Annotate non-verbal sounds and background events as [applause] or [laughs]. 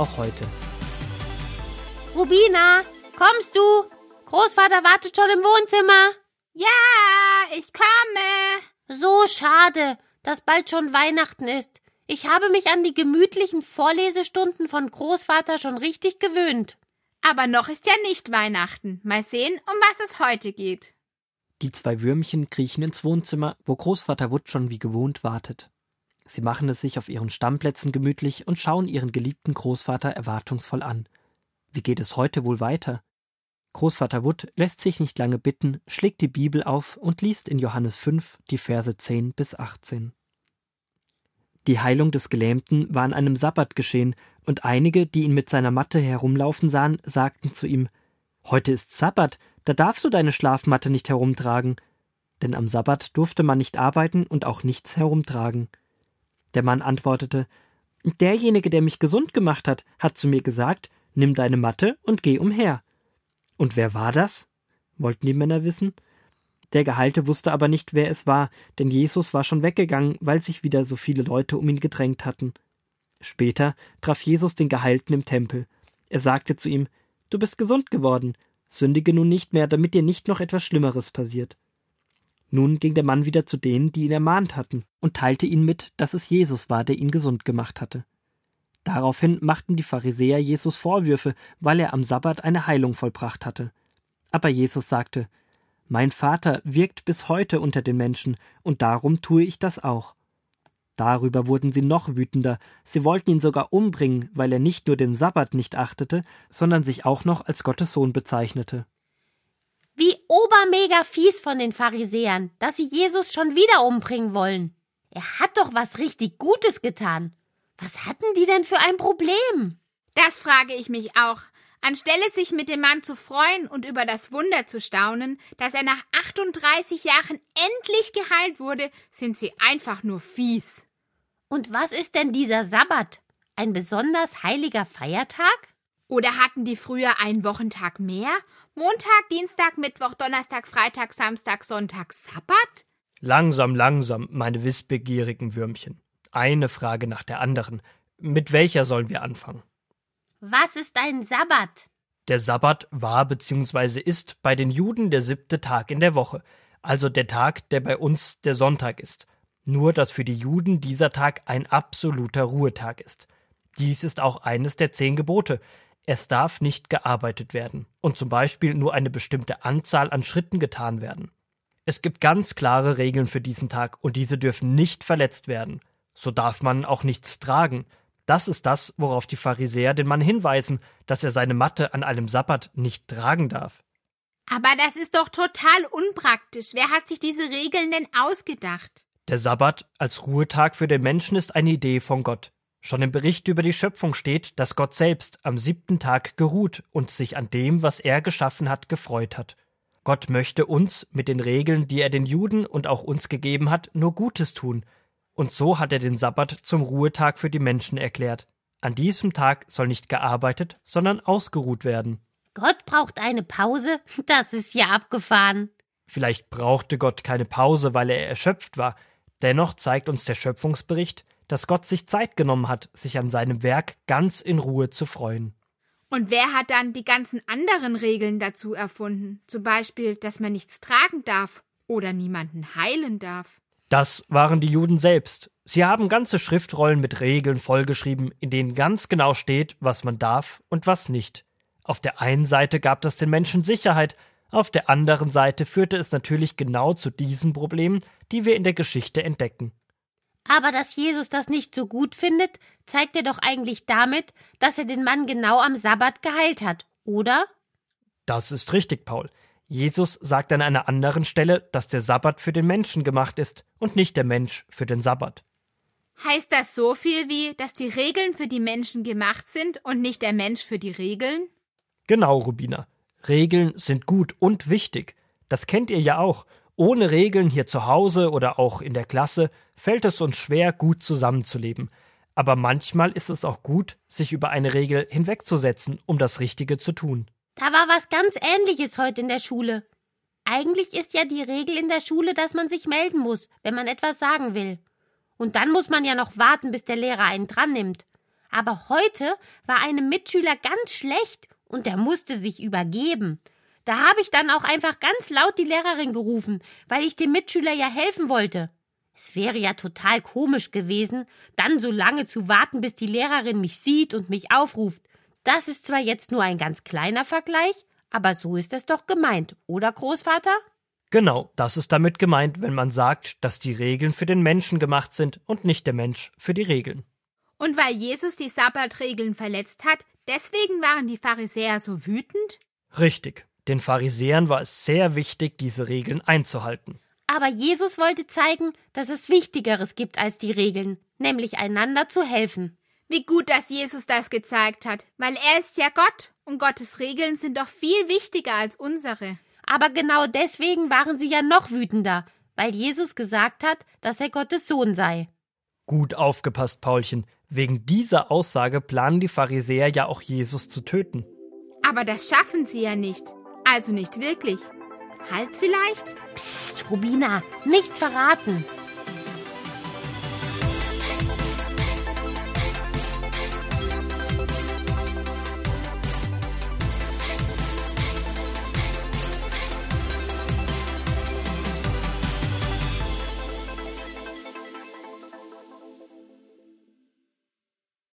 auch heute. Rubina, kommst du? Großvater wartet schon im Wohnzimmer. Ja, ich komme. So schade, dass bald schon Weihnachten ist. Ich habe mich an die gemütlichen Vorlesestunden von Großvater schon richtig gewöhnt. Aber noch ist ja nicht Weihnachten. Mal sehen, um was es heute geht. Die zwei Würmchen kriechen ins Wohnzimmer, wo Großvater Wood schon wie gewohnt wartet. Sie machen es sich auf ihren Stammplätzen gemütlich und schauen ihren geliebten Großvater erwartungsvoll an. Wie geht es heute wohl weiter? Großvater Wood lässt sich nicht lange bitten, schlägt die Bibel auf und liest in Johannes 5 die Verse 10 bis 18. Die Heilung des Gelähmten war an einem Sabbat geschehen, und einige, die ihn mit seiner Matte herumlaufen sahen, sagten zu ihm Heute ist Sabbat, da darfst du deine Schlafmatte nicht herumtragen. Denn am Sabbat durfte man nicht arbeiten und auch nichts herumtragen. Der Mann antwortete Derjenige, der mich gesund gemacht hat, hat zu mir gesagt Nimm deine Matte und geh umher. Und wer war das? wollten die Männer wissen. Der Gehalte wusste aber nicht, wer es war, denn Jesus war schon weggegangen, weil sich wieder so viele Leute um ihn gedrängt hatten. Später traf Jesus den Geheilten im Tempel. Er sagte zu ihm Du bist gesund geworden, sündige nun nicht mehr, damit dir nicht noch etwas Schlimmeres passiert. Nun ging der Mann wieder zu denen, die ihn ermahnt hatten, und teilte ihnen mit, dass es Jesus war, der ihn gesund gemacht hatte. Daraufhin machten die Pharisäer Jesus Vorwürfe, weil er am Sabbat eine Heilung vollbracht hatte. Aber Jesus sagte Mein Vater wirkt bis heute unter den Menschen, und darum tue ich das auch. Darüber wurden sie noch wütender, sie wollten ihn sogar umbringen, weil er nicht nur den Sabbat nicht achtete, sondern sich auch noch als Gottes Sohn bezeichnete. Wie obermega fies von den Pharisäern, dass sie Jesus schon wieder umbringen wollen. Er hat doch was richtig Gutes getan. Was hatten die denn für ein Problem? Das frage ich mich auch. Anstelle sich mit dem Mann zu freuen und über das Wunder zu staunen, dass er nach 38 Jahren endlich geheilt wurde, sind sie einfach nur fies. Und was ist denn dieser Sabbat? Ein besonders heiliger Feiertag? Oder hatten die früher einen Wochentag mehr? Montag, Dienstag, Mittwoch, Donnerstag, Freitag, Samstag, Sonntag, Sabbat? Langsam, langsam, meine wissbegierigen Würmchen. Eine Frage nach der anderen. Mit welcher sollen wir anfangen? Was ist ein Sabbat? Der Sabbat war bzw. ist bei den Juden der siebte Tag in der Woche, also der Tag, der bei uns der Sonntag ist. Nur dass für die Juden dieser Tag ein absoluter Ruhetag ist. Dies ist auch eines der zehn Gebote. Es darf nicht gearbeitet werden und zum Beispiel nur eine bestimmte Anzahl an Schritten getan werden. Es gibt ganz klare Regeln für diesen Tag und diese dürfen nicht verletzt werden. So darf man auch nichts tragen. Das ist das, worauf die Pharisäer den Mann hinweisen, dass er seine Matte an einem Sabbat nicht tragen darf. Aber das ist doch total unpraktisch. Wer hat sich diese Regeln denn ausgedacht? Der Sabbat als Ruhetag für den Menschen ist eine Idee von Gott. Schon im Bericht über die Schöpfung steht, dass Gott selbst am siebten Tag geruht und sich an dem, was er geschaffen hat, gefreut hat. Gott möchte uns mit den Regeln, die er den Juden und auch uns gegeben hat, nur Gutes tun, und so hat er den Sabbat zum Ruhetag für die Menschen erklärt. An diesem Tag soll nicht gearbeitet, sondern ausgeruht werden. Gott braucht eine Pause? [laughs] Das ist ja abgefahren. Vielleicht brauchte Gott keine Pause, weil er erschöpft war. Dennoch zeigt uns der Schöpfungsbericht, dass Gott sich Zeit genommen hat, sich an seinem Werk ganz in Ruhe zu freuen. Und wer hat dann die ganzen anderen Regeln dazu erfunden? Zum Beispiel, dass man nichts tragen darf oder niemanden heilen darf. Das waren die Juden selbst. Sie haben ganze Schriftrollen mit Regeln vollgeschrieben, in denen ganz genau steht, was man darf und was nicht. Auf der einen Seite gab das den Menschen Sicherheit, auf der anderen Seite führte es natürlich genau zu diesen Problemen, die wir in der Geschichte entdecken. Aber dass Jesus das nicht so gut findet, zeigt er doch eigentlich damit, dass er den Mann genau am Sabbat geheilt hat, oder? Das ist richtig, Paul. Jesus sagt an einer anderen Stelle, dass der Sabbat für den Menschen gemacht ist und nicht der Mensch für den Sabbat. Heißt das so viel wie, dass die Regeln für die Menschen gemacht sind und nicht der Mensch für die Regeln? Genau, Rubina. Regeln sind gut und wichtig. Das kennt ihr ja auch. Ohne Regeln hier zu Hause oder auch in der Klasse fällt es uns schwer, gut zusammenzuleben. Aber manchmal ist es auch gut, sich über eine Regel hinwegzusetzen, um das Richtige zu tun. Da war was ganz Ähnliches heute in der Schule. Eigentlich ist ja die Regel in der Schule, dass man sich melden muss, wenn man etwas sagen will. Und dann muss man ja noch warten, bis der Lehrer einen dran nimmt. Aber heute war einem Mitschüler ganz schlecht und der musste sich übergeben. Da habe ich dann auch einfach ganz laut die Lehrerin gerufen, weil ich dem Mitschüler ja helfen wollte. Es wäre ja total komisch gewesen, dann so lange zu warten, bis die Lehrerin mich sieht und mich aufruft. Das ist zwar jetzt nur ein ganz kleiner Vergleich, aber so ist es doch gemeint, oder Großvater? Genau, das ist damit gemeint, wenn man sagt, dass die Regeln für den Menschen gemacht sind und nicht der Mensch für die Regeln. Und weil Jesus die Sabbatregeln verletzt hat, deswegen waren die Pharisäer so wütend? Richtig. Den Pharisäern war es sehr wichtig, diese Regeln einzuhalten. Aber Jesus wollte zeigen, dass es Wichtigeres gibt als die Regeln, nämlich einander zu helfen. Wie gut, dass Jesus das gezeigt hat, weil er ist ja Gott und Gottes Regeln sind doch viel wichtiger als unsere. Aber genau deswegen waren sie ja noch wütender, weil Jesus gesagt hat, dass er Gottes Sohn sei. Gut aufgepasst, Paulchen. Wegen dieser Aussage planen die Pharisäer ja auch Jesus zu töten. Aber das schaffen sie ja nicht. Also nicht wirklich. Halb vielleicht? Psst, Rubina, nichts verraten.